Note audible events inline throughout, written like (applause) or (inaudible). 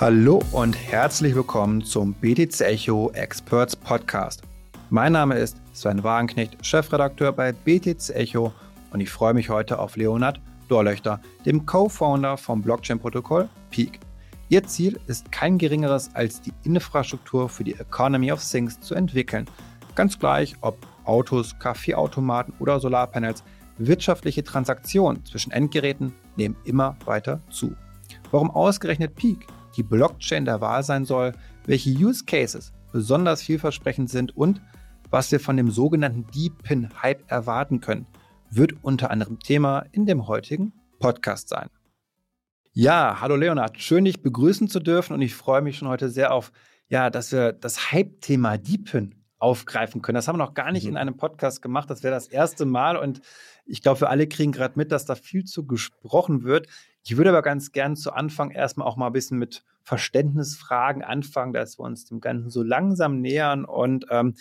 Hallo und herzlich willkommen zum BTC Echo Experts Podcast. Mein Name ist Sven Wagenknecht, Chefredakteur bei BTC Echo und ich freue mich heute auf Leonard Dorlöchter, dem Co-Founder vom Blockchain-Protokoll Peak. Ihr Ziel ist kein geringeres als die Infrastruktur für die Economy of Things zu entwickeln. Ganz gleich, ob Autos, Kaffeeautomaten oder Solarpanels, wirtschaftliche Transaktionen zwischen Endgeräten nehmen immer weiter zu. Warum ausgerechnet Peak? Die Blockchain der Wahl sein soll, welche Use Cases besonders vielversprechend sind und was wir von dem sogenannten Deep Pin Hype erwarten können, wird unter anderem Thema in dem heutigen Podcast sein. Ja, hallo Leonard, schön dich begrüßen zu dürfen und ich freue mich schon heute sehr auf, ja, dass wir das Hype-Thema Deep Pin aufgreifen können. Das haben wir noch gar nicht mhm. in einem Podcast gemacht. Das wäre das erste Mal und ich glaube, wir alle kriegen gerade mit, dass da viel zu gesprochen wird. Ich würde aber ganz gern zu Anfang erstmal auch mal ein bisschen mit Verständnisfragen anfangen, dass wir uns dem Ganzen so langsam nähern. Und ähm,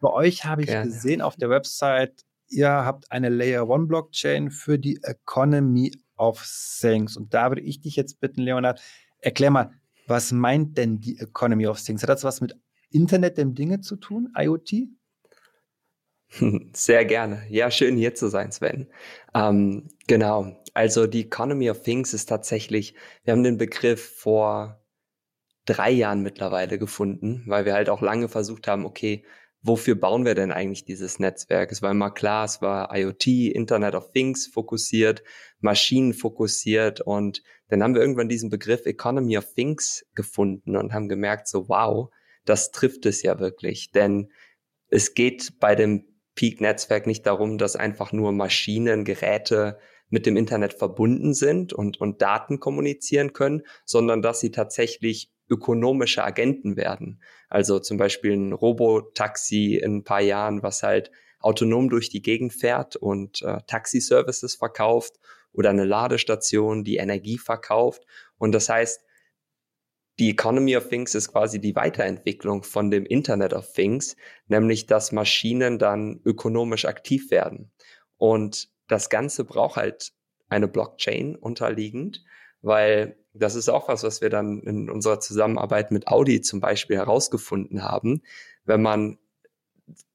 bei euch habe ich Gerne. gesehen auf der Website, ihr habt eine Layer One Blockchain für die Economy of Things. Und da würde ich dich jetzt bitten, Leonard, erklär mal, was meint denn die Economy of Things? Hat das was mit Internet der Dinge zu tun, IoT? (laughs) Sehr gerne. Ja, schön hier zu sein, Sven. Ähm, genau. Also die Economy of Things ist tatsächlich, wir haben den Begriff vor drei Jahren mittlerweile gefunden, weil wir halt auch lange versucht haben, okay, wofür bauen wir denn eigentlich dieses Netzwerk? Es war immer klar, es war IoT, Internet of Things fokussiert, Maschinen fokussiert und dann haben wir irgendwann diesen Begriff Economy of Things gefunden und haben gemerkt, so wow, das trifft es ja wirklich, denn es geht bei dem Peak-Netzwerk nicht darum, dass einfach nur Maschinen, Geräte mit dem Internet verbunden sind und, und Daten kommunizieren können, sondern dass sie tatsächlich ökonomische Agenten werden. Also zum Beispiel ein Robotaxi in ein paar Jahren, was halt autonom durch die Gegend fährt und äh, Taxi-Services verkauft oder eine Ladestation, die Energie verkauft. Und das heißt, die Economy of Things ist quasi die Weiterentwicklung von dem Internet of Things, nämlich dass Maschinen dann ökonomisch aktiv werden. Und das Ganze braucht halt eine Blockchain unterliegend, weil das ist auch was, was wir dann in unserer Zusammenarbeit mit Audi zum Beispiel herausgefunden haben. Wenn man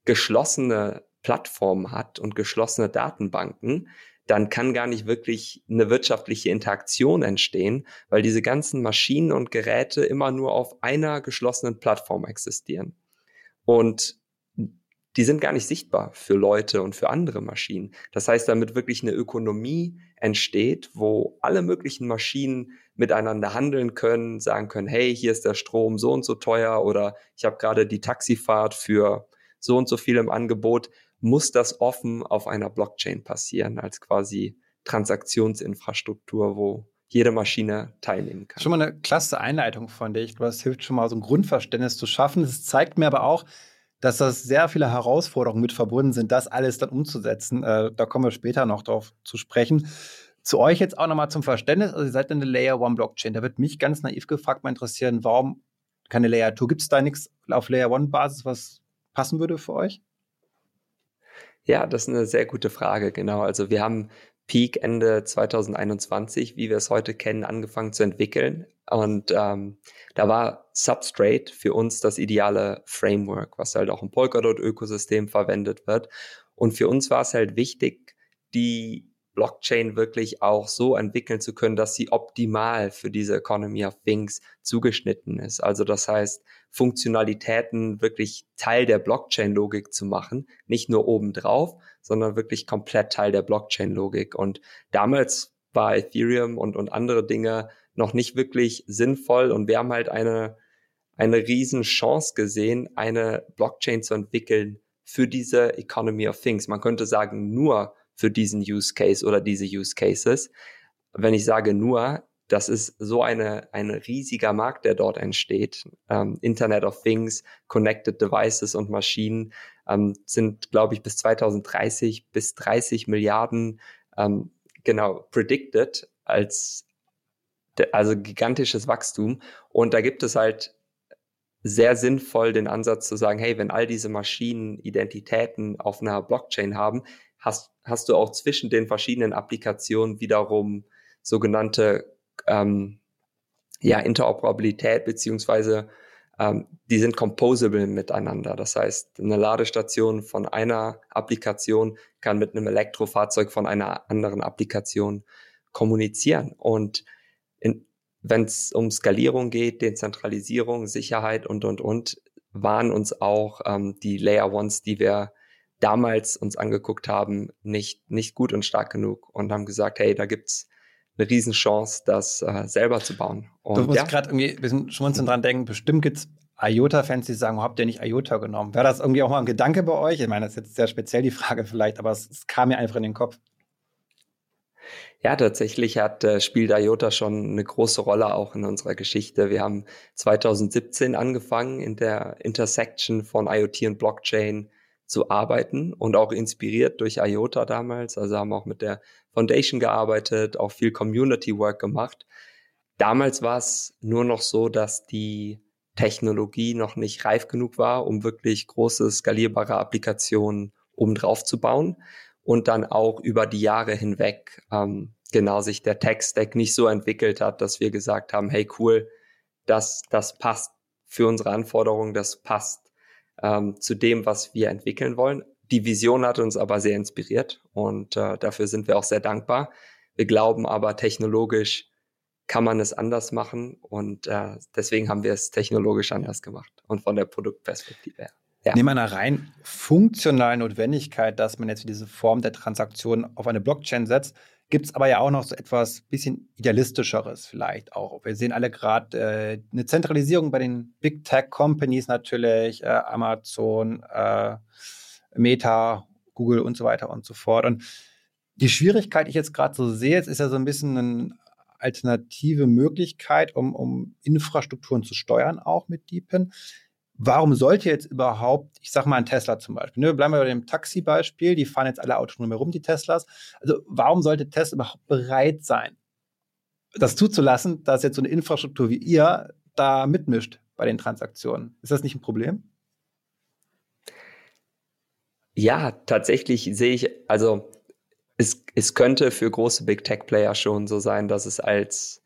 geschlossene Plattformen hat und geschlossene Datenbanken, dann kann gar nicht wirklich eine wirtschaftliche Interaktion entstehen, weil diese ganzen Maschinen und Geräte immer nur auf einer geschlossenen Plattform existieren. Und die sind gar nicht sichtbar für Leute und für andere Maschinen. Das heißt, damit wirklich eine Ökonomie entsteht, wo alle möglichen Maschinen miteinander handeln können, sagen können, hey, hier ist der Strom so und so teuer oder ich habe gerade die Taxifahrt für so und so viel im Angebot muss das offen auf einer Blockchain passieren, als quasi Transaktionsinfrastruktur, wo jede Maschine teilnehmen kann. Schon mal eine klasse Einleitung von dir. Ich glaube, das hilft schon mal, so ein Grundverständnis zu schaffen. Es zeigt mir aber auch, dass das sehr viele Herausforderungen mit verbunden sind, das alles dann umzusetzen. Äh, da kommen wir später noch drauf zu sprechen. Zu euch jetzt auch nochmal zum Verständnis. Also ihr seid eine Layer One Blockchain. Da wird mich ganz naiv gefragt, mal interessieren, warum keine Layer 2? Gibt es da nichts auf Layer One Basis, was passen würde für euch? Ja, das ist eine sehr gute Frage, genau. Also wir haben Peak Ende 2021, wie wir es heute kennen, angefangen zu entwickeln. Und ähm, da war Substrate für uns das ideale Framework, was halt auch im Polkadot-Ökosystem verwendet wird. Und für uns war es halt wichtig, die Blockchain wirklich auch so entwickeln zu können, dass sie optimal für diese Economy of Things zugeschnitten ist. Also das heißt, Funktionalitäten wirklich Teil der Blockchain-Logik zu machen, nicht nur obendrauf, sondern wirklich komplett Teil der Blockchain-Logik. Und damals war Ethereum und, und andere Dinge noch nicht wirklich sinnvoll und wir haben halt eine, eine riesen Chance gesehen, eine Blockchain zu entwickeln für diese Economy of Things. Man könnte sagen, nur für diesen Use Case oder diese Use Cases. Wenn ich sage nur, das ist so eine, ein riesiger Markt, der dort entsteht. Ähm, Internet of Things, Connected Devices und Maschinen ähm, sind, glaube ich, bis 2030 bis 30 Milliarden ähm, genau predicted als also gigantisches Wachstum. Und da gibt es halt sehr sinnvoll den Ansatz zu sagen, hey, wenn all diese Maschinen Identitäten auf einer Blockchain haben, hast, hast du auch zwischen den verschiedenen Applikationen wiederum sogenannte ähm, ja, Interoperabilität beziehungsweise ähm, die sind composable miteinander. Das heißt, eine Ladestation von einer Applikation kann mit einem Elektrofahrzeug von einer anderen Applikation kommunizieren. Und wenn es um Skalierung geht, Dezentralisierung, Sicherheit und, und, und, waren uns auch ähm, die Layer Ones, die wir damals uns angeguckt haben, nicht, nicht gut und stark genug und haben gesagt, hey, da gibt's eine Riesenchance, das äh, selber zu bauen. Und, du musst ja. gerade irgendwie ein bisschen schmunzeln dran denken, bestimmt gibt's IOTA-Fans, die sagen, habt ihr nicht IOTA genommen? Wäre das irgendwie auch mal ein Gedanke bei euch? Ich meine, das ist jetzt sehr speziell die Frage vielleicht, aber es, es kam mir einfach in den Kopf. Ja, tatsächlich hat äh, spielt IOTA schon eine große Rolle auch in unserer Geschichte. Wir haben 2017 angefangen, in der Intersection von IoT und Blockchain zu arbeiten und auch inspiriert durch IOTA damals. Also haben auch mit der Foundation gearbeitet, auch viel Community Work gemacht. Damals war es nur noch so, dass die Technologie noch nicht reif genug war, um wirklich große skalierbare Applikationen obendrauf zu bauen und dann auch über die Jahre hinweg ähm, genau sich der Tech-Stack nicht so entwickelt hat, dass wir gesagt haben, hey cool, das, das passt für unsere Anforderungen, das passt ähm, zu dem, was wir entwickeln wollen. Die Vision hat uns aber sehr inspiriert und äh, dafür sind wir auch sehr dankbar. Wir glauben aber technologisch kann man es anders machen und äh, deswegen haben wir es technologisch anders gemacht und von der Produktperspektive her. Ja. Neben einer rein funktionalen Notwendigkeit, dass man jetzt diese Form der Transaktion auf eine Blockchain setzt, gibt es aber ja auch noch so etwas bisschen idealistischeres vielleicht auch. Wir sehen alle gerade äh, eine Zentralisierung bei den Big Tech Companies natürlich, äh, Amazon, äh, Meta, Google und so weiter und so fort. Und die Schwierigkeit, die ich jetzt gerade so sehe, jetzt ist ja so ein bisschen eine alternative Möglichkeit, um, um Infrastrukturen zu steuern, auch mit Deepin warum sollte jetzt überhaupt, ich sag mal ein Tesla zum Beispiel, ne, bleiben wir bei dem Taxi-Beispiel, die fahren jetzt alle autonom herum, die Teslas. Also warum sollte Tesla überhaupt bereit sein, das zuzulassen, dass jetzt so eine Infrastruktur wie ihr da mitmischt bei den Transaktionen? Ist das nicht ein Problem? Ja, tatsächlich sehe ich, also es, es könnte für große Big Tech Player schon so sein, dass es als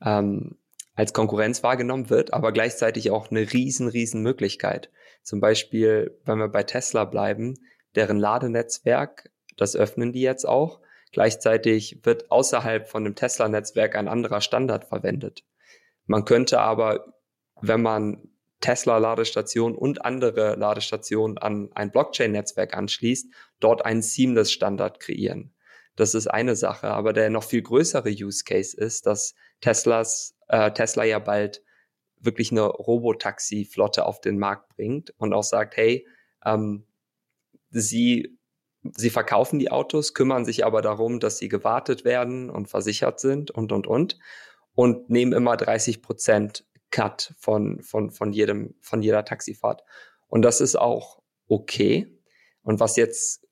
ähm, als Konkurrenz wahrgenommen wird, aber gleichzeitig auch eine riesen, riesen Möglichkeit. Zum Beispiel, wenn wir bei Tesla bleiben, deren Ladenetzwerk, das öffnen die jetzt auch. Gleichzeitig wird außerhalb von dem Tesla-Netzwerk ein anderer Standard verwendet. Man könnte aber, wenn man Tesla-Ladestation und andere Ladestationen an ein Blockchain-Netzwerk anschließt, dort einen Seamless-Standard kreieren. Das ist eine Sache, aber der noch viel größere Use Case ist, dass Teslas äh, Tesla ja bald wirklich eine Robotaxi-Flotte auf den Markt bringt und auch sagt, hey, ähm, sie, sie verkaufen die Autos, kümmern sich aber darum, dass sie gewartet werden und versichert sind und, und, und und nehmen immer 30 Prozent Cut von, von, von jedem, von jeder Taxifahrt. Und das ist auch okay. Und was jetzt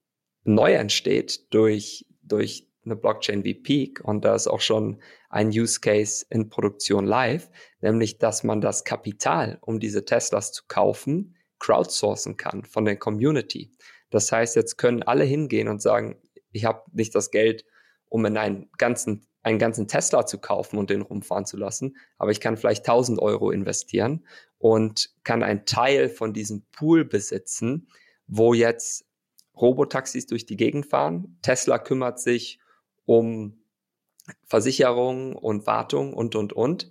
neu entsteht durch, durch eine Blockchain wie Peak und da ist auch schon ein Use Case in Produktion live, nämlich dass man das Kapital, um diese Teslas zu kaufen, crowdsourcen kann von der Community. Das heißt, jetzt können alle hingehen und sagen, ich habe nicht das Geld, um in einen ganzen, einen ganzen Tesla zu kaufen und den rumfahren zu lassen, aber ich kann vielleicht 1000 Euro investieren und kann einen Teil von diesem Pool besitzen, wo jetzt Robotaxis durch die Gegend fahren. Tesla kümmert sich um Versicherung und Wartung und, und, und.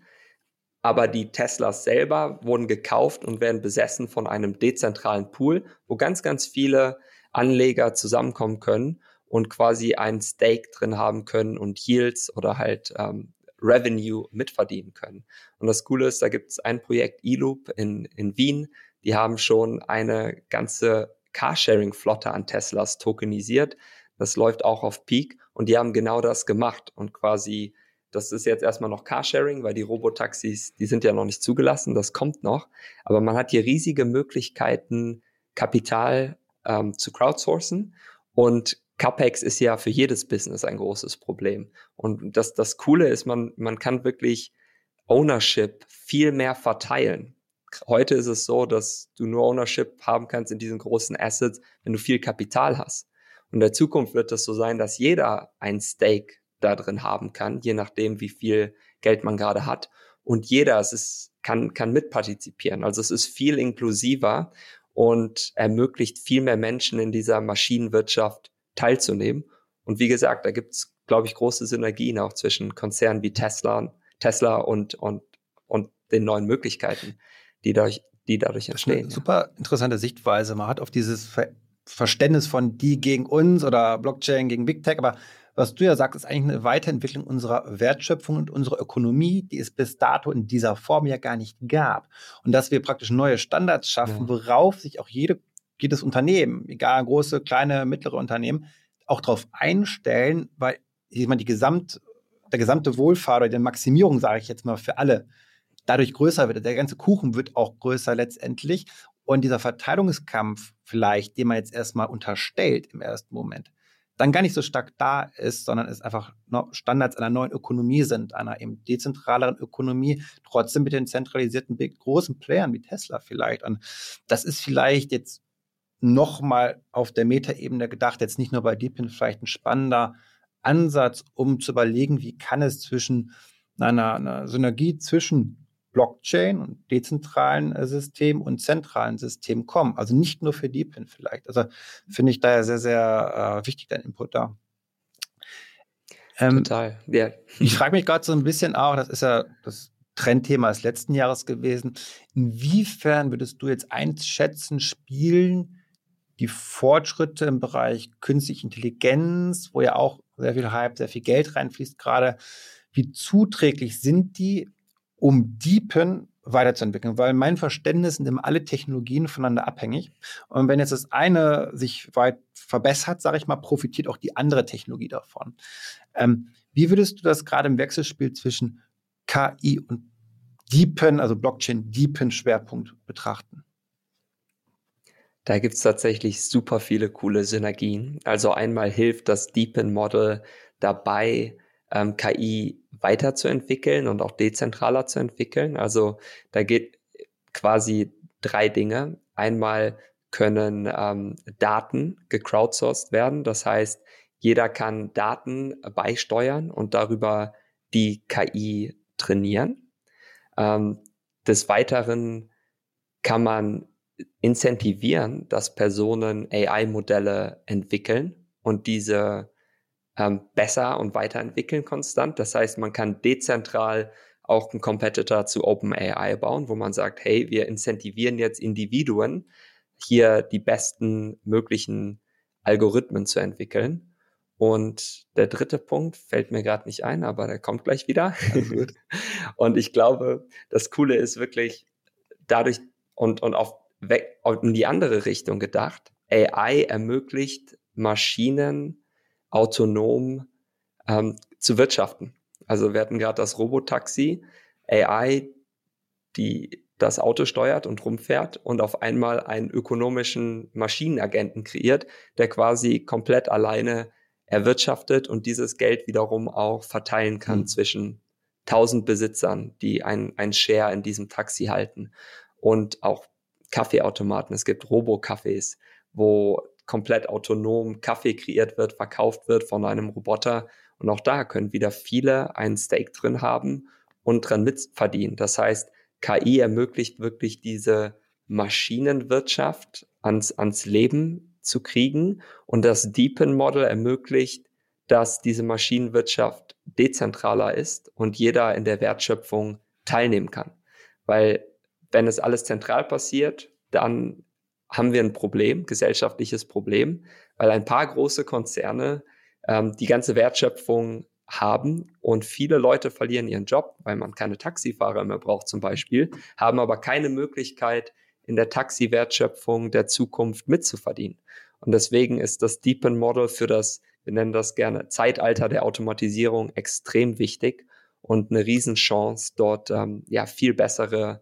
Aber die Teslas selber wurden gekauft und werden besessen von einem dezentralen Pool, wo ganz, ganz viele Anleger zusammenkommen können und quasi ein Stake drin haben können und Yields oder halt ähm, Revenue mitverdienen können. Und das Coole ist, da gibt es ein Projekt eLoop in, in Wien, die haben schon eine ganze Carsharing-Flotte an Teslas tokenisiert. Das läuft auch auf Peak und die haben genau das gemacht und quasi, das ist jetzt erstmal noch Carsharing, weil die Robotaxis, die sind ja noch nicht zugelassen, das kommt noch. Aber man hat hier riesige Möglichkeiten, Kapital ähm, zu crowdsourcen und CapEx ist ja für jedes Business ein großes Problem. Und das, das Coole ist, man, man kann wirklich Ownership viel mehr verteilen. Heute ist es so, dass du nur Ownership haben kannst in diesen großen Assets, wenn du viel Kapital hast. Und in der Zukunft wird es so sein, dass jeder ein Stake da drin haben kann, je nachdem, wie viel Geld man gerade hat. und jeder es ist, kann, kann mitpartizipieren. Also es ist viel inklusiver und ermöglicht viel mehr Menschen in dieser Maschinenwirtschaft teilzunehmen. Und wie gesagt, da gibt's, glaube ich, große Synergien auch zwischen Konzernen wie Tesla, Tesla und, und, und den neuen Möglichkeiten, die dadurch, die dadurch entstehen. super interessante Sichtweise. Man hat auf dieses Verständnis von die gegen uns oder Blockchain gegen Big Tech, aber was du ja sagst, ist eigentlich eine Weiterentwicklung unserer Wertschöpfung und unserer Ökonomie, die es bis dato in dieser Form ja gar nicht gab. Und dass wir praktisch neue Standards schaffen, worauf sich auch jede, jedes Unternehmen, egal große, kleine, mittlere Unternehmen, auch darauf einstellen, weil ich meine, die Gesamt, der gesamte Wohlfahrt oder die Maximierung, sage ich jetzt mal, für alle dadurch größer wird. Der ganze Kuchen wird auch größer letztendlich. Und dieser Verteilungskampf vielleicht, den man jetzt erstmal unterstellt im ersten Moment, dann gar nicht so stark da ist, sondern es einfach Standards einer neuen Ökonomie sind, einer eben dezentraleren Ökonomie, trotzdem mit den zentralisierten großen Playern wie Tesla vielleicht. Und das ist vielleicht jetzt nochmal auf der Metaebene gedacht, jetzt nicht nur bei Deepin vielleicht ein spannender Ansatz, um zu überlegen, wie kann es zwischen einer, einer Synergie zwischen Blockchain und dezentralen äh, Systemen und zentralen Systemen kommen. Also nicht nur für DeepIn vielleicht. Also finde ich daher sehr, sehr äh, wichtig, dein Input da. Ähm, Total, ja. Ich frage mich gerade so ein bisschen auch, das ist ja das Trendthema des letzten Jahres gewesen. Inwiefern würdest du jetzt einschätzen, spielen die Fortschritte im Bereich künstliche Intelligenz, wo ja auch sehr viel Hype, sehr viel Geld reinfließt gerade, wie zuträglich sind die um Deepen weiterzuentwickeln, weil mein Verständnis sind immer alle Technologien voneinander abhängig. Und wenn jetzt das eine sich weit verbessert, sage ich mal, profitiert auch die andere Technologie davon. Ähm, wie würdest du das gerade im Wechselspiel zwischen KI und Deepen, also Blockchain Deepen Schwerpunkt betrachten? Da gibt's tatsächlich super viele coole Synergien. Also einmal hilft das Deepen Model dabei, ähm, KI weiterzuentwickeln und auch dezentraler zu entwickeln. Also da geht quasi drei Dinge. Einmal können ähm, Daten gecrowdsourced werden. Das heißt, jeder kann Daten beisteuern und darüber die KI trainieren. Ähm, des Weiteren kann man incentivieren, dass Personen AI-Modelle entwickeln und diese ähm, besser und weiterentwickeln konstant. Das heißt, man kann dezentral auch einen Competitor zu OpenAI bauen, wo man sagt, hey, wir incentivieren jetzt Individuen, hier die besten möglichen Algorithmen zu entwickeln. Und der dritte Punkt fällt mir gerade nicht ein, aber der kommt gleich wieder. (laughs) und ich glaube, das Coole ist wirklich dadurch und, und auf, weg, in die andere Richtung gedacht. AI ermöglicht Maschinen autonom ähm, zu wirtschaften. Also wir hatten gerade das Robotaxi, AI, die das Auto steuert und rumfährt und auf einmal einen ökonomischen Maschinenagenten kreiert, der quasi komplett alleine erwirtschaftet und dieses Geld wiederum auch verteilen kann mhm. zwischen tausend Besitzern, die ein, ein Share in diesem Taxi halten und auch Kaffeeautomaten. Es gibt Robo-Cafés, wo komplett autonom Kaffee kreiert wird, verkauft wird von einem Roboter. Und auch da können wieder viele einen Stake drin haben und dran mitverdienen. Das heißt, KI ermöglicht wirklich diese Maschinenwirtschaft ans, ans Leben zu kriegen. Und das Deepen Model ermöglicht, dass diese Maschinenwirtschaft dezentraler ist und jeder in der Wertschöpfung teilnehmen kann. Weil wenn es alles zentral passiert, dann haben wir ein Problem, gesellschaftliches Problem, weil ein paar große Konzerne ähm, die ganze Wertschöpfung haben und viele Leute verlieren ihren Job, weil man keine Taxifahrer mehr braucht zum Beispiel, haben aber keine Möglichkeit, in der Taxi-Wertschöpfung der Zukunft mitzuverdienen. Und deswegen ist das Deepen Model für das, wir nennen das gerne Zeitalter der Automatisierung extrem wichtig und eine Riesenchance, dort ähm, ja viel bessere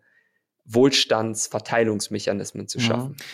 Wohlstandsverteilungsmechanismen zu schaffen. Ja.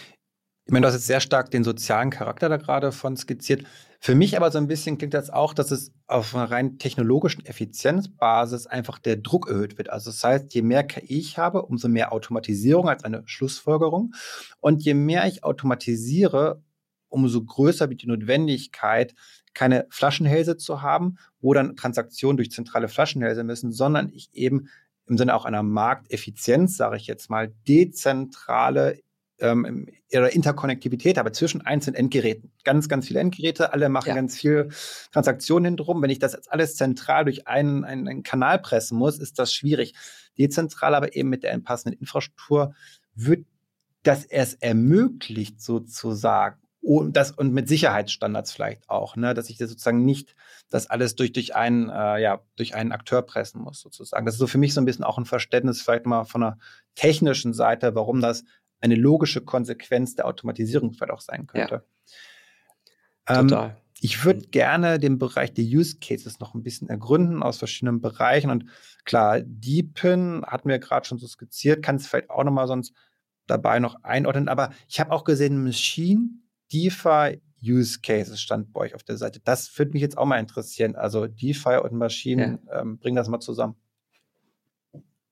Ich meine, du hast jetzt sehr stark den sozialen Charakter da gerade von skizziert. Für mich aber so ein bisschen klingt das auch, dass es auf einer rein technologischen Effizienzbasis einfach der Druck erhöht wird. Also das heißt, je mehr KI ich habe, umso mehr Automatisierung als eine Schlussfolgerung. Und je mehr ich automatisiere, umso größer wird die Notwendigkeit, keine Flaschenhälse zu haben, wo dann Transaktionen durch zentrale Flaschenhälse müssen, sondern ich eben im Sinne auch einer Markteffizienz, sage ich jetzt mal, dezentrale ähm, ihre Interkonnektivität habe zwischen einzelnen Endgeräten. Ganz, ganz viele Endgeräte, alle machen ja. ganz viel Transaktionen drum. Wenn ich das jetzt alles zentral durch einen, einen, einen Kanal pressen muss, ist das schwierig. Dezentral aber eben mit der passenden Infrastruktur wird das es ermöglicht, sozusagen, und das und mit Sicherheitsstandards vielleicht auch, ne, dass ich das sozusagen nicht das alles durch durch einen äh, ja durch einen Akteur pressen muss sozusagen. Das ist so für mich so ein bisschen auch ein Verständnis vielleicht mal von der technischen Seite, warum das eine logische Konsequenz der Automatisierung vielleicht auch sein könnte. Ja. Ähm, Total. Ich würde gerne den Bereich der Use Cases noch ein bisschen ergründen aus verschiedenen Bereichen. Und klar, Deepin hatten wir gerade schon so skizziert, kann es vielleicht auch nochmal sonst dabei noch einordnen. Aber ich habe auch gesehen, Machine, DeFi, Use Cases stand bei euch auf der Seite. Das würde mich jetzt auch mal interessieren. Also DeFi und Maschinen, ja. ähm, bring das mal zusammen.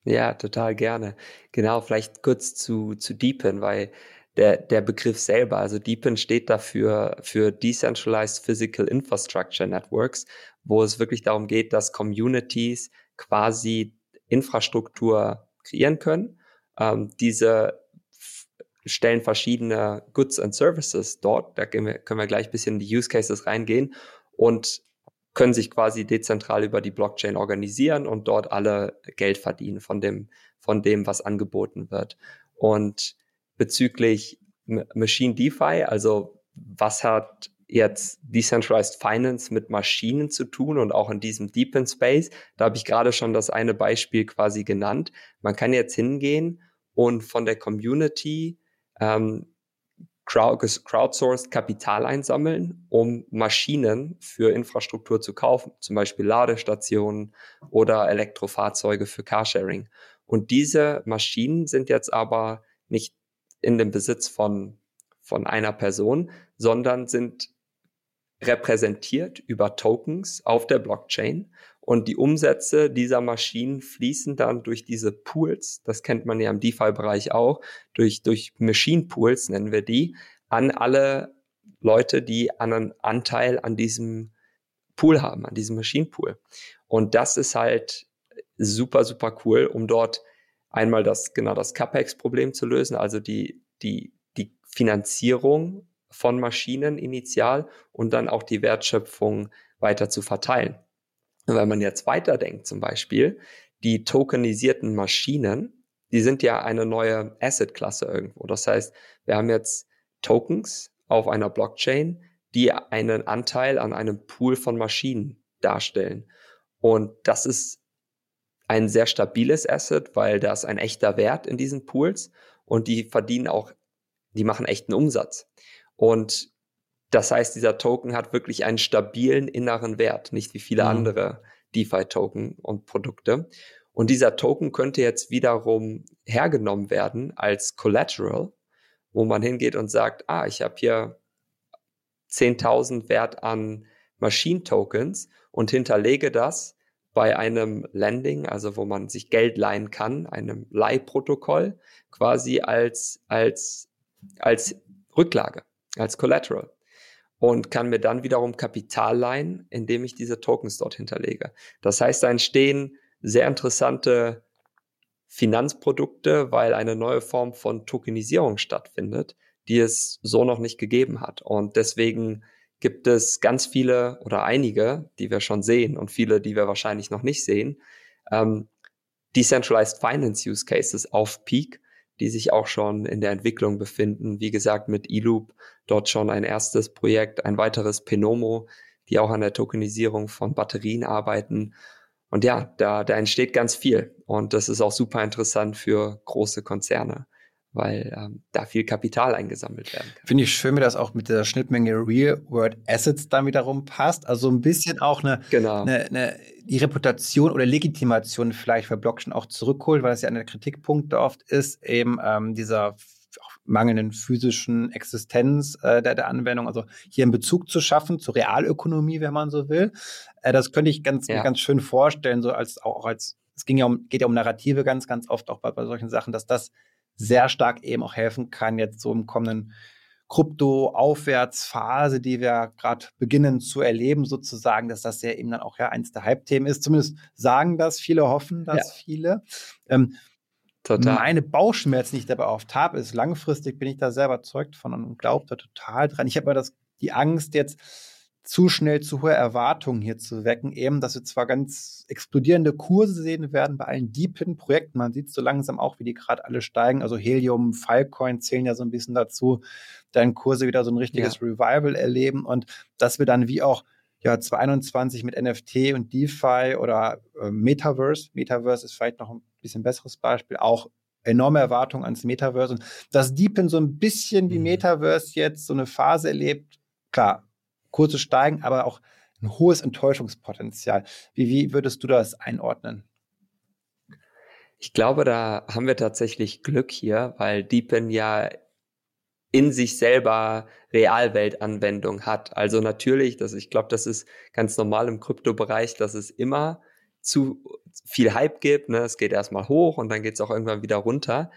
Ja, total gerne. Genau, vielleicht kurz zu, zu Deepin, weil der, der Begriff selber, also Deepin steht dafür für Decentralized Physical Infrastructure Networks, wo es wirklich darum geht, dass Communities quasi Infrastruktur kreieren können. Ähm, diese stellen verschiedene Goods and Services dort, da können wir, können wir gleich ein bisschen in die Use Cases reingehen und können sich quasi dezentral über die Blockchain organisieren und dort alle Geld verdienen von dem, von dem, was angeboten wird. Und bezüglich Machine DeFi, also was hat jetzt Decentralized Finance mit Maschinen zu tun und auch in diesem Deepen Space, da habe ich gerade schon das eine Beispiel quasi genannt. Man kann jetzt hingehen und von der Community ähm, crowdsourced Kapital einsammeln, um Maschinen für Infrastruktur zu kaufen, zum Beispiel Ladestationen oder Elektrofahrzeuge für Carsharing. Und diese Maschinen sind jetzt aber nicht in dem Besitz von, von einer Person, sondern sind repräsentiert über Tokens auf der Blockchain und die Umsätze dieser Maschinen fließen dann durch diese Pools, das kennt man ja im DeFi-Bereich auch, durch, durch Machine Pools nennen wir die, an alle Leute, die einen Anteil an diesem Pool haben, an diesem Machine Pool. Und das ist halt super, super cool, um dort einmal das, genau das CapEx-Problem zu lösen, also die, die, die Finanzierung von Maschinen initial und dann auch die Wertschöpfung weiter zu verteilen. Wenn man jetzt weiterdenkt zum Beispiel, die tokenisierten Maschinen, die sind ja eine neue Asset-Klasse irgendwo. Das heißt, wir haben jetzt Tokens auf einer Blockchain, die einen Anteil an einem Pool von Maschinen darstellen. Und das ist ein sehr stabiles Asset, weil da ist ein echter Wert in diesen Pools und die verdienen auch, die machen echten Umsatz. Und das heißt, dieser Token hat wirklich einen stabilen inneren Wert, nicht wie viele mhm. andere DeFi-Token und Produkte. Und dieser Token könnte jetzt wiederum hergenommen werden als Collateral, wo man hingeht und sagt, ah, ich habe hier 10.000 Wert an Machine-Tokens und hinterlege das bei einem Lending, also wo man sich Geld leihen kann, einem Leihprotokoll, quasi als, als, als Rücklage, als Collateral und kann mir dann wiederum Kapital leihen, indem ich diese Tokens dort hinterlege. Das heißt, da entstehen sehr interessante Finanzprodukte, weil eine neue Form von Tokenisierung stattfindet, die es so noch nicht gegeben hat. Und deswegen gibt es ganz viele oder einige, die wir schon sehen und viele, die wir wahrscheinlich noch nicht sehen, ähm, Decentralized Finance Use Cases auf Peak, die sich auch schon in der Entwicklung befinden. Wie gesagt, mit eLoop dort schon ein erstes Projekt, ein weiteres Penomo, die auch an der Tokenisierung von Batterien arbeiten. Und ja, da, da entsteht ganz viel. Und das ist auch super interessant für große Konzerne, weil ähm, da viel Kapital eingesammelt werden kann. Finde ich schön, wie das auch mit der Schnittmenge Real-World Assets dann wiederum passt. Also ein bisschen auch eine, genau. eine, eine die Reputation oder Legitimation vielleicht für Blockchain auch zurückholt, weil das ja einer der Kritikpunkte oft ist, eben ähm, dieser mangelnden physischen Existenz äh, der, der Anwendung, also hier einen Bezug zu schaffen zur Realökonomie, wenn man so will. Äh, das könnte ich ganz, ja. ganz schön vorstellen, so als auch als es ging ja um, geht ja um Narrative ganz, ganz oft auch bei, bei solchen Sachen, dass das sehr stark eben auch helfen kann, jetzt so im kommenden Krypto-Aufwärtsphase, die wir gerade beginnen zu erleben, sozusagen, dass das ja eben dann auch ja eins der Hype-Themen ist. Zumindest sagen das viele, hoffen das ja. viele. Ähm, Total. Meine Bauchschmerzen, die ich dabei oft habe, ist langfristig bin ich da sehr überzeugt von und glaube da total dran. Ich habe mal das, die Angst jetzt, zu schnell zu hohe Erwartungen hier zu wecken, eben, dass wir zwar ganz explodierende Kurse sehen werden bei allen Deepin-Projekten. Man sieht so langsam auch, wie die gerade alle steigen. Also Helium, Filecoin zählen ja so ein bisschen dazu, dann Kurse wieder so ein richtiges ja. Revival erleben und dass wir dann wie auch ja 2021 mit NFT und DeFi oder äh, Metaverse. Metaverse ist vielleicht noch ein bisschen besseres Beispiel, auch enorme Erwartungen ans Metaverse und dass Deepin so ein bisschen wie mhm. Metaverse jetzt so eine Phase erlebt. Klar, Kurse steigen, aber auch ein hohes Enttäuschungspotenzial. Wie, wie würdest du das einordnen? Ich glaube, da haben wir tatsächlich Glück hier, weil Deepin ja in sich selber Realweltanwendung hat. Also natürlich, dass ich glaube, das ist ganz normal im Kryptobereich, dass es immer zu viel Hype gibt. Ne? Es geht erstmal hoch und dann geht es auch irgendwann wieder runter.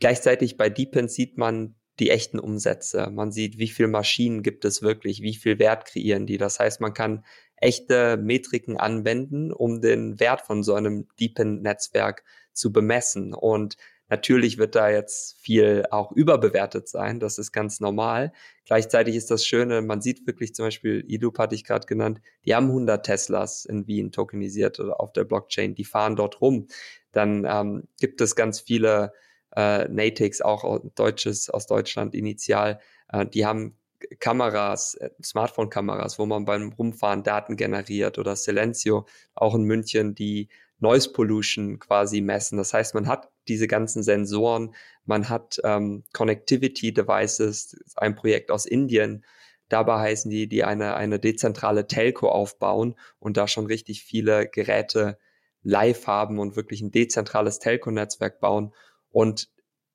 Gleichzeitig bei Deepin sieht man die echten Umsätze. Man sieht, wie viel Maschinen gibt es wirklich, wie viel Wert kreieren die. Das heißt, man kann echte Metriken anwenden, um den Wert von so einem Deepen-Netzwerk zu bemessen. Und natürlich wird da jetzt viel auch überbewertet sein. Das ist ganz normal. Gleichzeitig ist das Schöne, man sieht wirklich zum Beispiel, Ilup hatte ich gerade genannt, die haben 100 Teslas in Wien tokenisiert oder auf der Blockchain. Die fahren dort rum. Dann ähm, gibt es ganz viele äh, Natix, auch deutsches aus Deutschland initial, äh, die haben Kameras, äh, Smartphone-Kameras, wo man beim Rumfahren Daten generiert oder Silencio, auch in München, die Noise Pollution quasi messen. Das heißt, man hat diese ganzen Sensoren, man hat ähm, Connectivity Devices, ein Projekt aus Indien. Dabei heißen die, die eine, eine dezentrale Telco aufbauen und da schon richtig viele Geräte live haben und wirklich ein dezentrales Telco-Netzwerk bauen. Und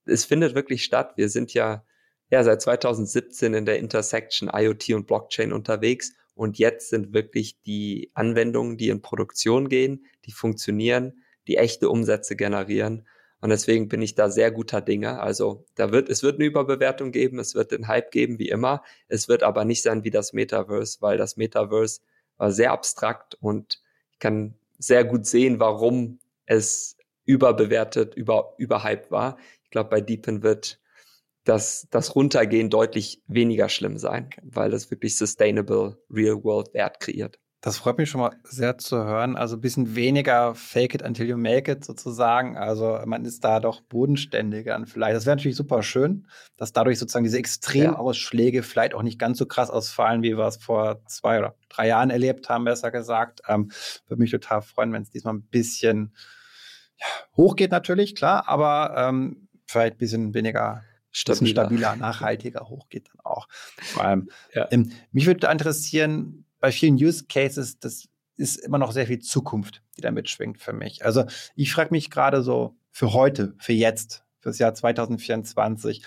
es findet wirklich statt. Wir sind ja, ja seit 2017 in der Intersection IoT und Blockchain unterwegs. Und jetzt sind wirklich die Anwendungen, die in Produktion gehen, die funktionieren, die echte Umsätze generieren. Und deswegen bin ich da sehr guter Dinge. Also da wird, es wird eine Überbewertung geben, es wird den Hype geben, wie immer. Es wird aber nicht sein wie das Metaverse, weil das Metaverse war sehr abstrakt und ich kann sehr gut sehen, warum es überbewertet, über, überhyped war. Ich glaube, bei Deepin wird das, das Runtergehen deutlich weniger schlimm sein, weil das wirklich sustainable Real-World-Wert kreiert. Das freut mich schon mal sehr zu hören. Also ein bisschen weniger fake it until you make it sozusagen. Also man ist da doch bodenständiger und vielleicht. Das wäre natürlich super schön, dass dadurch sozusagen diese Extremausschläge ja. vielleicht auch nicht ganz so krass ausfallen, wie wir es vor zwei oder drei Jahren erlebt haben, besser gesagt. Ähm, würde mich total freuen, wenn es diesmal ein bisschen hoch geht natürlich, klar, aber ähm, vielleicht ein bisschen weniger stabiler. bisschen stabiler, nachhaltiger hoch geht dann auch. Vor allem, ja. ähm, mich würde interessieren, bei vielen Use Cases, das ist immer noch sehr viel Zukunft, die da mitschwingt für mich. Also ich frage mich gerade so für heute, für jetzt, fürs Jahr 2024,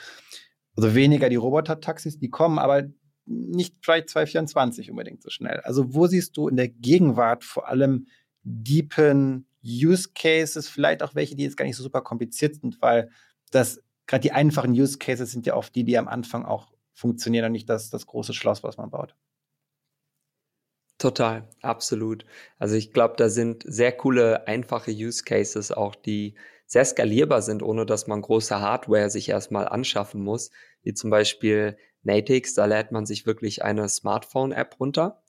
also weniger die Roboter-Taxis, die kommen, aber nicht vielleicht 2024 unbedingt so schnell. Also wo siehst du in der Gegenwart vor allem Deepen Use Cases, vielleicht auch welche, die jetzt gar nicht so super kompliziert sind, weil das gerade die einfachen Use Cases sind ja oft die, die am Anfang auch funktionieren und nicht das, das große Schloss, was man baut. Total, absolut. Also ich glaube, da sind sehr coole, einfache Use Cases auch, die sehr skalierbar sind, ohne dass man große Hardware sich erstmal anschaffen muss, wie zum Beispiel Natix, da lädt man sich wirklich eine Smartphone-App runter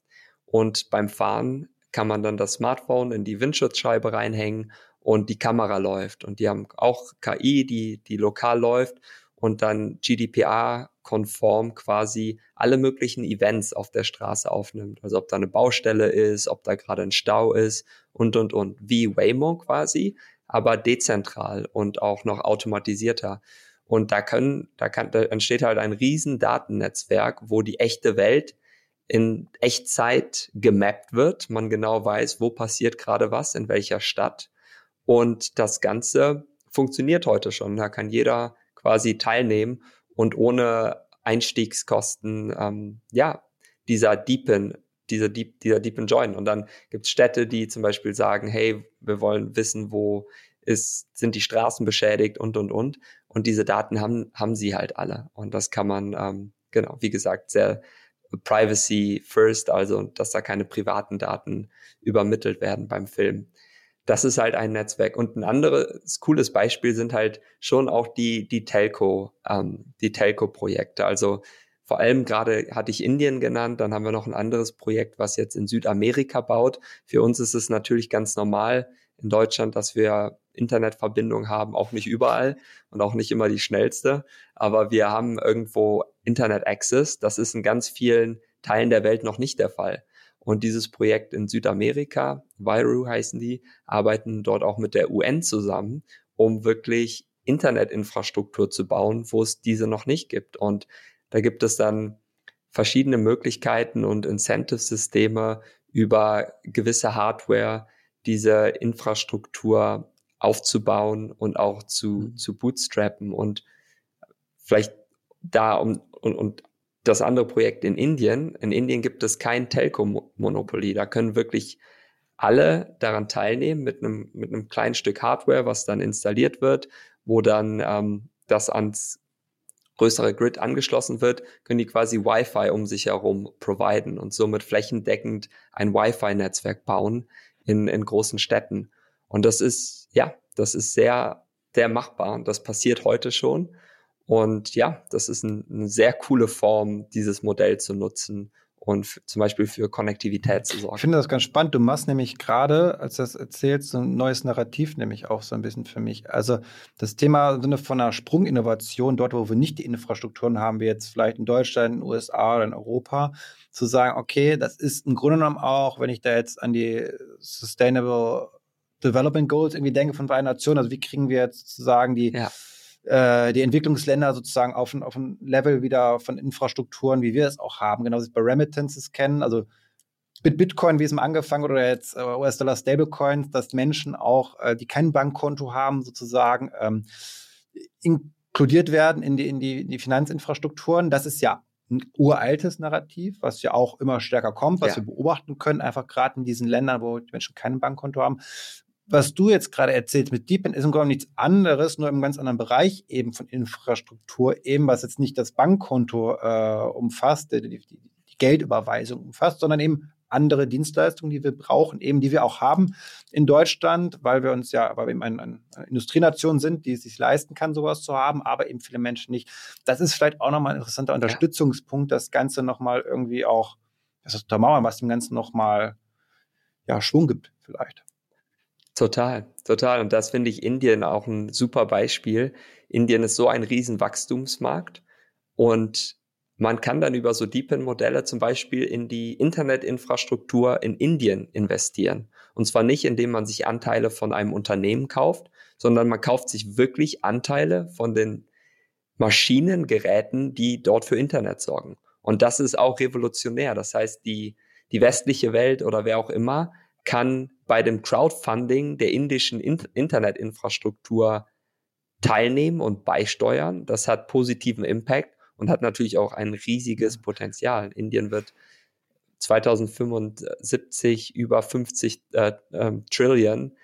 und beim Fahren kann man dann das Smartphone in die Windschutzscheibe reinhängen und die Kamera läuft. Und die haben auch KI, die, die lokal läuft und dann GDPR-konform quasi alle möglichen Events auf der Straße aufnimmt. Also ob da eine Baustelle ist, ob da gerade ein Stau ist und, und, und. Wie Waymo quasi, aber dezentral und auch noch automatisierter. Und da können, da kann, da entsteht halt ein riesen Datennetzwerk, wo die echte Welt in Echtzeit gemappt wird. Man genau weiß, wo passiert gerade was, in welcher Stadt. Und das Ganze funktioniert heute schon. Da kann jeder quasi teilnehmen und ohne Einstiegskosten, ähm, ja, dieser Deepen, dieser Deep, dieser Deepen Join. Und dann gibt es Städte, die zum Beispiel sagen, hey, wir wollen wissen, wo ist, sind die Straßen beschädigt und, und, und. Und diese Daten haben, haben sie halt alle. Und das kann man ähm, genau, wie gesagt, sehr privacy first, also dass da keine privaten Daten übermittelt werden beim Film. Das ist halt ein Netzwerk. Und ein anderes cooles Beispiel sind halt schon auch die, die Telco, ähm, die Telco-Projekte. Also vor allem gerade hatte ich Indien genannt, dann haben wir noch ein anderes Projekt, was jetzt in Südamerika baut. Für uns ist es natürlich ganz normal in Deutschland, dass wir Internetverbindung haben, auch nicht überall und auch nicht immer die schnellste, aber wir haben irgendwo Internet Access. Das ist in ganz vielen Teilen der Welt noch nicht der Fall. Und dieses Projekt in Südamerika, Viru heißen die, arbeiten dort auch mit der UN zusammen, um wirklich Internetinfrastruktur zu bauen, wo es diese noch nicht gibt. Und da gibt es dann verschiedene Möglichkeiten und Incentive-Systeme über gewisse Hardware, diese Infrastruktur aufzubauen und auch zu, mhm. zu bootstrappen und vielleicht da um, und, und das andere Projekt in Indien. In Indien gibt es kein Telco-Monopoly. Da können wirklich alle daran teilnehmen mit einem, mit einem kleinen Stück Hardware, was dann installiert wird, wo dann ähm, das ans größere Grid angeschlossen wird, können die quasi Wi-Fi um sich herum providen und somit flächendeckend ein Wi-Fi-Netzwerk bauen in, in großen Städten. Und das ist, ja, das ist sehr, sehr machbar und das passiert heute schon. Und ja, das ist ein, eine sehr coole Form, dieses Modell zu nutzen, und zum Beispiel für Konnektivität zu sorgen. Ich finde das ganz spannend. Du machst nämlich gerade, als du das erzählst, so ein neues Narrativ nämlich auch so ein bisschen für mich. Also das Thema im Sinne von einer Sprunginnovation, dort, wo wir nicht die Infrastrukturen haben, wie jetzt vielleicht in Deutschland, in den USA oder in Europa, zu sagen, okay, das ist im Grunde genommen auch, wenn ich da jetzt an die Sustainable Development Goals irgendwie denke von Vereinten Nationen, also wie kriegen wir jetzt sozusagen die ja äh, die Entwicklungsländer sozusagen auf ein, auf ein Level wieder von Infrastrukturen, wie wir es auch haben, genauso wie bei Remittances kennen, also mit Bitcoin, wie es mal angefangen oder jetzt äh, US-Dollar Stablecoins, dass Menschen auch, äh, die kein Bankkonto haben, sozusagen ähm, inkludiert werden in die, in, die, in die Finanzinfrastrukturen. Das ist ja ein uraltes Narrativ, was ja auch immer stärker kommt, was ja. wir beobachten können, einfach gerade in diesen Ländern, wo die Menschen kein Bankkonto haben was du jetzt gerade erzählst mit Deepin ist im Grunde nichts anderes, nur im ganz anderen Bereich eben von Infrastruktur, eben was jetzt nicht das Bankkonto äh, umfasst, die, die, die, Geldüberweisung umfasst, sondern eben andere Dienstleistungen, die wir brauchen, eben die wir auch haben in Deutschland, weil wir uns ja, weil wir eben eine, eine Industrienation sind, die es sich leisten kann, sowas zu haben, aber eben viele Menschen nicht. Das ist vielleicht auch nochmal ein interessanter Unterstützungspunkt, das Ganze nochmal irgendwie auch, das ist untermauern, was dem Ganzen nochmal ja, Schwung gibt, vielleicht. Total, total. Und das finde ich Indien auch ein super Beispiel. Indien ist so ein riesen Wachstumsmarkt und man kann dann über so Deepin-Modelle zum Beispiel in die Internetinfrastruktur in Indien investieren. Und zwar nicht, indem man sich Anteile von einem Unternehmen kauft, sondern man kauft sich wirklich Anteile von den Maschinen, Geräten, die dort für Internet sorgen. Und das ist auch revolutionär. Das heißt, die, die westliche Welt oder wer auch immer kann bei dem Crowdfunding der indischen In Internetinfrastruktur teilnehmen und beisteuern. Das hat positiven Impact und hat natürlich auch ein riesiges Potenzial. Indien wird 2075 über 50 äh, äh, Trillion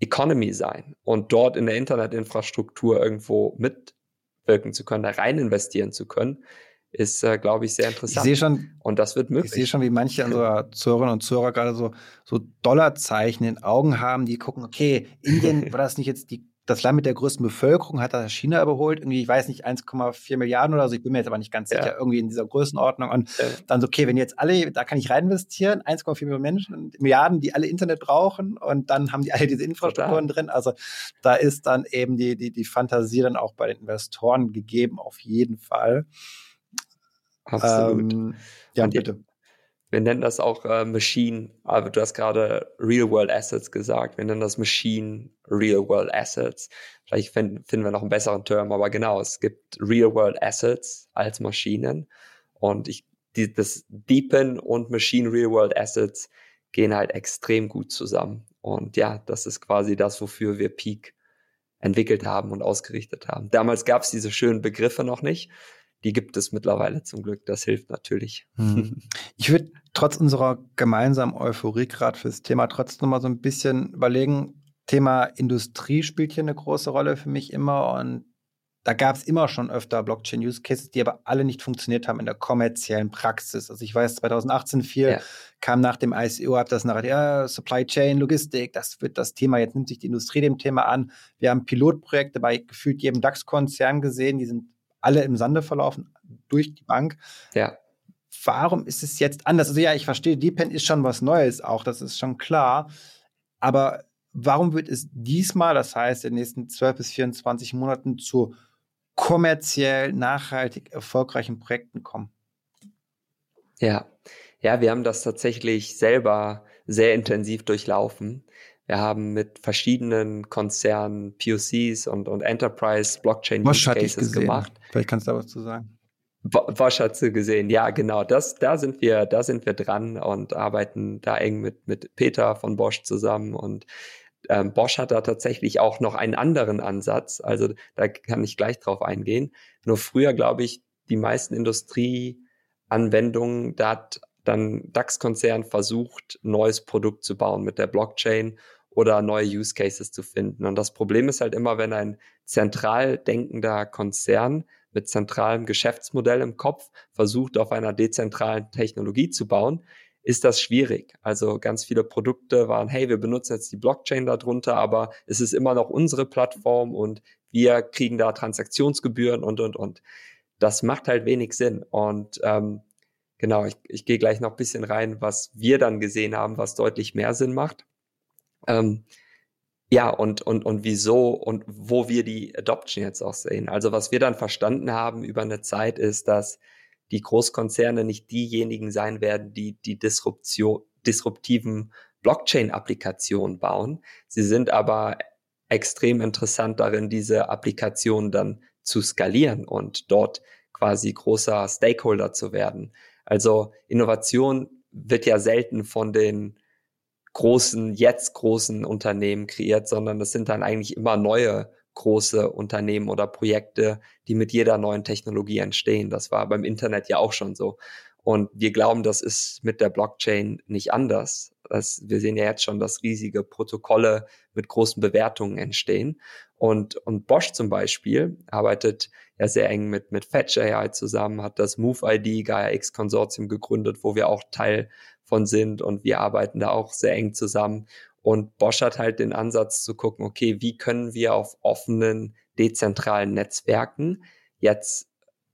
Economy sein und dort in der Internetinfrastruktur irgendwo mitwirken zu können, da rein investieren zu können, ist, äh, glaube ich, sehr interessant. Ich sehe schon, und das wird möglich. Ich sehe schon, wie manche unserer Zuhörerinnen und Zuhörer gerade so, so Dollarzeichen in den Augen haben, die gucken, okay, Indien, (laughs) war das nicht jetzt die, das Land mit der größten Bevölkerung, hat das China überholt? Irgendwie, ich weiß nicht, 1,4 Milliarden oder so, ich bin mir jetzt aber nicht ganz sicher, ja. irgendwie in dieser Größenordnung. Und ja. dann so, okay, wenn jetzt alle, da kann ich rein investieren, 1,4 Millionen Menschen, Milliarden, die alle Internet brauchen und dann haben die alle diese Infrastrukturen Total. drin. Also da ist dann eben die, die, die Fantasie dann auch bei den Investoren gegeben, auf jeden Fall. Absolut. Ähm, ja, Und bitte. Wir nennen das auch äh, Machine, aber du hast gerade Real World Assets gesagt. Wir nennen das Machine Real World Assets. Vielleicht finden, finden wir noch einen besseren Term, aber genau, es gibt Real World Assets als Maschinen. Und ich, die, das Deepen und Machine Real World Assets gehen halt extrem gut zusammen. Und ja, das ist quasi das, wofür wir Peak entwickelt haben und ausgerichtet haben. Damals gab es diese schönen Begriffe noch nicht die gibt es mittlerweile zum Glück. Das hilft natürlich. Hm. (laughs) Ich würde trotz unserer gemeinsamen Euphorie gerade fürs Thema trotzdem mal so ein bisschen überlegen. Thema Industrie spielt hier eine große Rolle für mich immer und da gab es immer schon öfter Blockchain-Use-Cases, die aber alle nicht funktioniert haben in der kommerziellen Praxis. Also ich weiß, 2018 viel ja. kam nach dem ICO ab das Narrativ, ja, Supply Chain, Logistik, das wird das Thema, jetzt nimmt sich die Industrie dem Thema an. Wir haben Pilotprojekte bei gefühlt jedem DAX-Konzern gesehen, die sind alle im Sande verlaufen, durch die Bank. Ja. Warum ist es jetzt anders? Also ja, ich verstehe, Depend ist schon was Neues auch, das ist schon klar. Aber warum wird es diesmal, das heißt in den nächsten 12 bis 24 Monaten, zu kommerziell nachhaltig erfolgreichen Projekten kommen? Ja, ja, wir haben das tatsächlich selber sehr intensiv durchlaufen. Wir haben mit verschiedenen Konzernen POCs und, und Enterprise Blockchain Use Cases gemacht. Vielleicht kannst du da was zu sagen. Bosch hat sie gesehen, ja, genau. Das, da sind wir, da sind wir dran und arbeiten da eng mit, mit Peter von Bosch zusammen und ähm, Bosch hat da tatsächlich auch noch einen anderen Ansatz. Also da kann ich gleich drauf eingehen. Nur früher, glaube ich, die meisten Industrieanwendungen, da hat dann DAX-Konzern versucht, neues Produkt zu bauen mit der Blockchain oder neue Use Cases zu finden. Und das Problem ist halt immer, wenn ein zentral denkender Konzern mit zentralem Geschäftsmodell im Kopf versucht, auf einer dezentralen Technologie zu bauen, ist das schwierig. Also ganz viele Produkte waren, hey, wir benutzen jetzt die Blockchain darunter, aber es ist immer noch unsere Plattform und wir kriegen da Transaktionsgebühren und, und, und. Das macht halt wenig Sinn. Und ähm, genau, ich, ich gehe gleich noch ein bisschen rein, was wir dann gesehen haben, was deutlich mehr Sinn macht. Ähm, ja, und, und, und wieso und wo wir die Adoption jetzt auch sehen. Also was wir dann verstanden haben über eine Zeit ist, dass die Großkonzerne nicht diejenigen sein werden, die die Disruption, disruptiven Blockchain-Applikationen bauen. Sie sind aber extrem interessant darin, diese Applikationen dann zu skalieren und dort quasi großer Stakeholder zu werden. Also Innovation wird ja selten von den großen, jetzt großen Unternehmen kreiert, sondern das sind dann eigentlich immer neue große Unternehmen oder Projekte, die mit jeder neuen Technologie entstehen. Das war beim Internet ja auch schon so. Und wir glauben, das ist mit der Blockchain nicht anders. Das, wir sehen ja jetzt schon, dass riesige Protokolle mit großen Bewertungen entstehen. Und, und Bosch zum Beispiel arbeitet ja sehr eng mit, mit Fetch AI zusammen, hat das MoveID Gaia X Konsortium gegründet, wo wir auch Teil von sind und wir arbeiten da auch sehr eng zusammen. Und Bosch hat halt den Ansatz zu gucken, okay, wie können wir auf offenen, dezentralen Netzwerken jetzt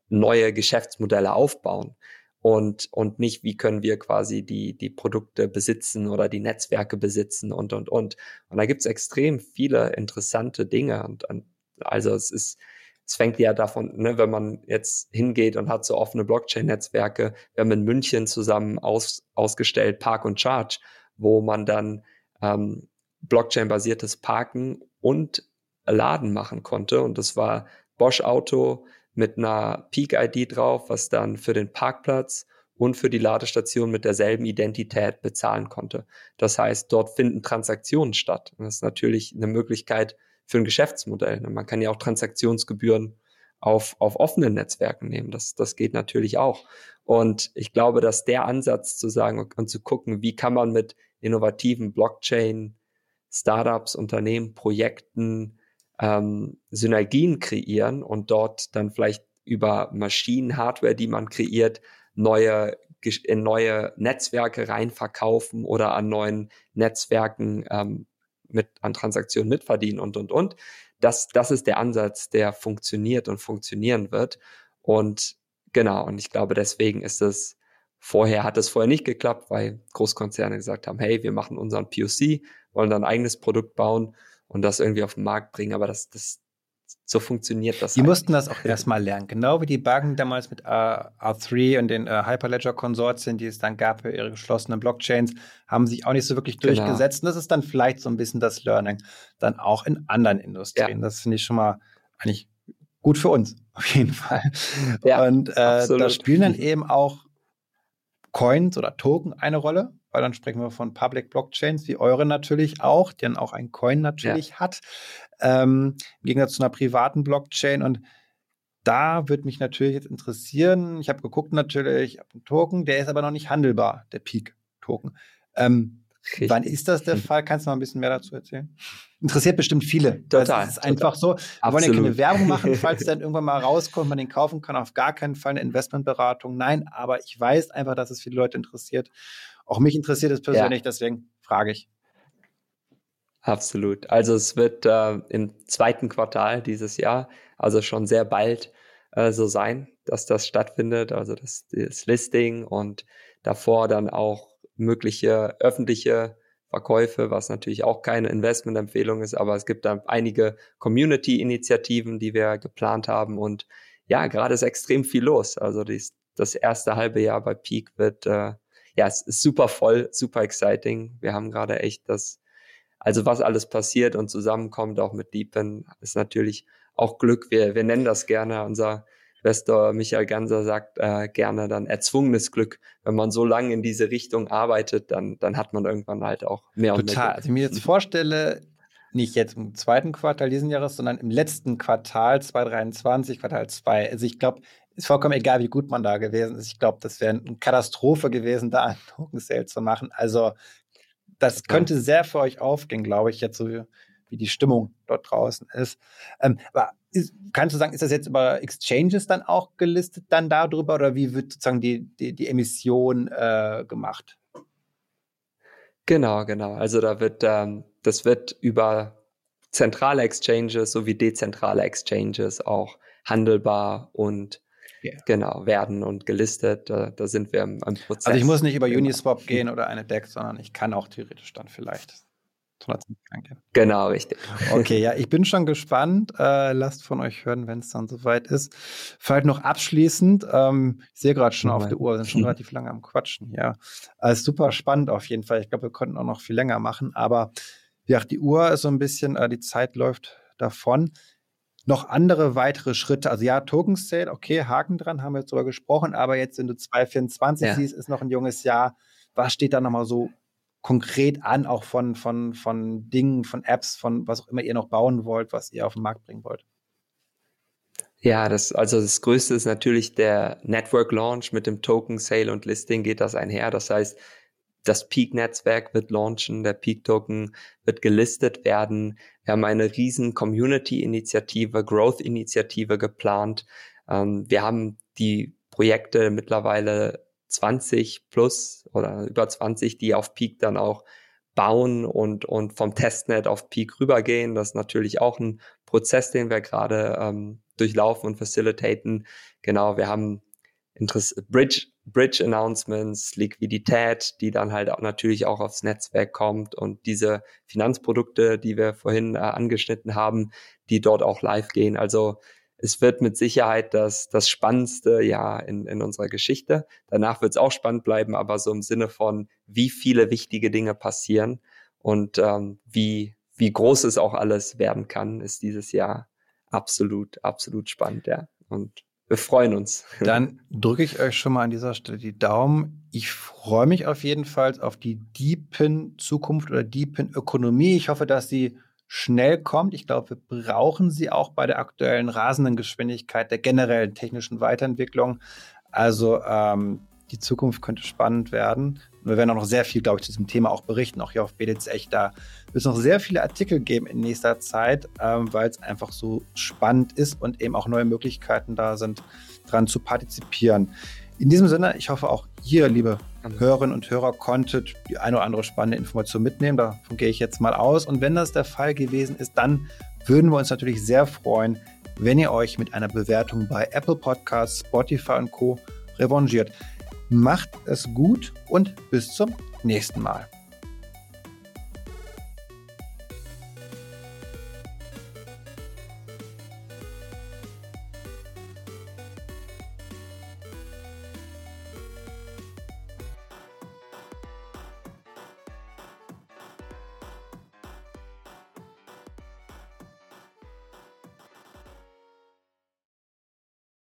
neue Geschäftsmodelle aufbauen und, und nicht, wie können wir quasi die, die Produkte besitzen oder die Netzwerke besitzen und, und, und. Und da gibt's extrem viele interessante Dinge und, und also es ist, es fängt ja davon, ne, wenn man jetzt hingeht und hat so offene Blockchain-Netzwerke, wir haben in München zusammen aus, ausgestellt Park und Charge, wo man dann ähm, Blockchain-basiertes Parken und Laden machen konnte. Und das war Bosch Auto mit einer Peak-ID drauf, was dann für den Parkplatz und für die Ladestation mit derselben Identität bezahlen konnte. Das heißt, dort finden Transaktionen statt. Und das ist natürlich eine Möglichkeit für ein Geschäftsmodell. Man kann ja auch Transaktionsgebühren auf, auf offenen Netzwerken nehmen. Das, das geht natürlich auch. Und ich glaube, dass der Ansatz zu sagen und, zu gucken, wie kann man mit innovativen Blockchain, Startups, Unternehmen, Projekten ähm, Synergien kreieren und dort dann vielleicht über Maschinen, Hardware, die man kreiert, neue in neue Netzwerke reinverkaufen oder an neuen Netzwerken ähm, mit an Transaktionen mitverdienen und und und. Das, das ist der Ansatz, der funktioniert und funktionieren wird. Und genau, und ich glaube, deswegen ist es Vorher hat es vorher nicht geklappt, weil Großkonzerne gesagt haben, hey, wir machen unseren POC, wollen dann ein eigenes Produkt bauen und das irgendwie auf den Markt bringen. Aber das, das, so funktioniert das. Die halt mussten das auch (laughs) erstmal lernen. Genau wie die Banken damals mit äh, R3 und den uh, Hyperledger-Konsortien, die es dann gab für ihre geschlossenen Blockchains, haben sich auch nicht so wirklich genau. durchgesetzt. Und das ist dann vielleicht so ein bisschen das Learning dann auch in anderen Industrien. Ja. Das finde ich schon mal eigentlich gut für uns, (laughs) auf jeden Fall. Ja, und äh, da spielen dann eben auch Coins oder Token eine Rolle, weil dann sprechen wir von Public Blockchains, wie eure natürlich auch, die dann auch ein Coin natürlich ja. hat, ähm, im Gegensatz zu einer privaten Blockchain. Und da würde mich natürlich jetzt interessieren, ich habe geguckt natürlich, ich habe einen Token, der ist aber noch nicht handelbar, der Peak-Token. Ähm, Richtig. Wann ist das der Fall? Kannst du mal ein bisschen mehr dazu erzählen? Interessiert bestimmt viele. Total. Das ist total. einfach so. Wir Absolut. wollen ja keine Werbung machen, (laughs) falls dann irgendwann mal rauskommt, man den kaufen kann. Auf gar keinen Fall eine Investmentberatung. Nein, aber ich weiß einfach, dass es viele Leute interessiert. Auch mich interessiert es persönlich, ja. deswegen frage ich. Absolut. Also es wird äh, im zweiten Quartal dieses Jahr, also schon sehr bald äh, so sein, dass das stattfindet. Also das, das Listing und davor dann auch mögliche öffentliche Verkäufe, was natürlich auch keine Investmentempfehlung ist, aber es gibt da einige Community-Initiativen, die wir geplant haben und ja, gerade ist extrem viel los. Also dies, das erste halbe Jahr bei Peak wird, äh, ja, es ist super voll, super exciting. Wir haben gerade echt das, also was alles passiert und zusammenkommt, auch mit Deepen, ist natürlich auch Glück. Wir, wir nennen das gerne unser Investor Michael Ganser sagt äh, gerne dann erzwungenes Glück. Wenn man so lange in diese Richtung arbeitet, dann, dann hat man irgendwann halt auch mehr und Total. mehr. Also ich mir jetzt vorstelle, nicht jetzt im zweiten Quartal diesen Jahres, sondern im letzten Quartal 2023, Quartal 2. Also ich glaube, ist vollkommen egal, wie gut man da gewesen ist. Ich glaube, das wäre eine Katastrophe gewesen, da einen Token Sale zu machen. Also das könnte sehr für euch aufgehen, glaube ich, jetzt so wie, die Stimmung dort draußen ist. Ähm, aber ist, kannst du sagen, ist das jetzt über Exchanges dann auch gelistet dann darüber oder wie wird sozusagen die, die, die Emission äh, gemacht? Genau, genau. Also da wird, ähm, das wird über zentrale Exchanges sowie dezentrale Exchanges auch handelbar und yeah. genau werden und gelistet. Da, da sind wir im, im Prozess. Also ich muss nicht über genau. Uniswap gehen oder eine DEX, sondern ich kann auch theoretisch dann vielleicht Genau, richtig. Okay, ja, ich bin schon gespannt. Äh, lasst von euch hören, wenn es dann soweit ist. Vielleicht noch abschließend, ähm, ich sehe gerade schon oh auf der Uhr, wir sind schon (laughs) relativ lange am Quatschen. Ja, also super spannend auf jeden Fall. Ich glaube, wir könnten auch noch viel länger machen, aber ja, die Uhr ist so ein bisschen, äh, die Zeit läuft davon. Noch andere weitere Schritte, also ja, Token Sale, okay, Haken dran, haben wir jetzt drüber gesprochen, aber jetzt, wenn du 2024 ja. siehst, ist noch ein junges Jahr. Was steht da nochmal so konkret an, auch von, von, von Dingen, von Apps, von was auch immer ihr noch bauen wollt, was ihr auf den Markt bringen wollt? Ja, das, also das Größte ist natürlich der Network Launch mit dem Token Sale und Listing geht das einher. Das heißt, das Peak-Netzwerk wird launchen, der Peak-Token wird gelistet werden. Wir haben eine riesen Community-Initiative, Growth-Initiative geplant. Ähm, wir haben die Projekte mittlerweile 20 plus oder über 20, die auf Peak dann auch bauen und, und vom Testnet auf Peak rübergehen. Das ist natürlich auch ein Prozess, den wir gerade ähm, durchlaufen und facilitaten. Genau, wir haben Interess Bridge, Bridge Announcements, Liquidität, die dann halt auch natürlich auch aufs Netzwerk kommt und diese Finanzprodukte, die wir vorhin äh, angeschnitten haben, die dort auch live gehen. Also es wird mit Sicherheit das, das spannendste Jahr in, in unserer Geschichte. Danach wird es auch spannend bleiben, aber so im Sinne von, wie viele wichtige Dinge passieren und ähm, wie, wie groß es auch alles werden kann, ist dieses Jahr absolut, absolut spannend, ja. Und wir freuen uns. (laughs) Dann drücke ich euch schon mal an dieser Stelle die Daumen. Ich freue mich auf jeden Fall auf die Deepen Zukunft oder Deepen Ökonomie. Ich hoffe, dass sie schnell kommt. Ich glaube, wir brauchen sie auch bei der aktuellen rasenden Geschwindigkeit der generellen technischen Weiterentwicklung. Also ähm, die Zukunft könnte spannend werden. Und wir werden auch noch sehr viel, glaube ich, zu diesem Thema auch berichten, auch hier auf BDZ echt. Da wird es noch sehr viele Artikel geben in nächster Zeit, ähm, weil es einfach so spannend ist und eben auch neue Möglichkeiten da sind, dran zu partizipieren. In diesem Sinne, ich hoffe auch ihr, liebe Hörerinnen und Hörer, konntet die eine oder andere spannende Information mitnehmen. Davon gehe ich jetzt mal aus. Und wenn das der Fall gewesen ist, dann würden wir uns natürlich sehr freuen, wenn ihr euch mit einer Bewertung bei Apple Podcasts, Spotify und Co. revanchiert. Macht es gut und bis zum nächsten Mal.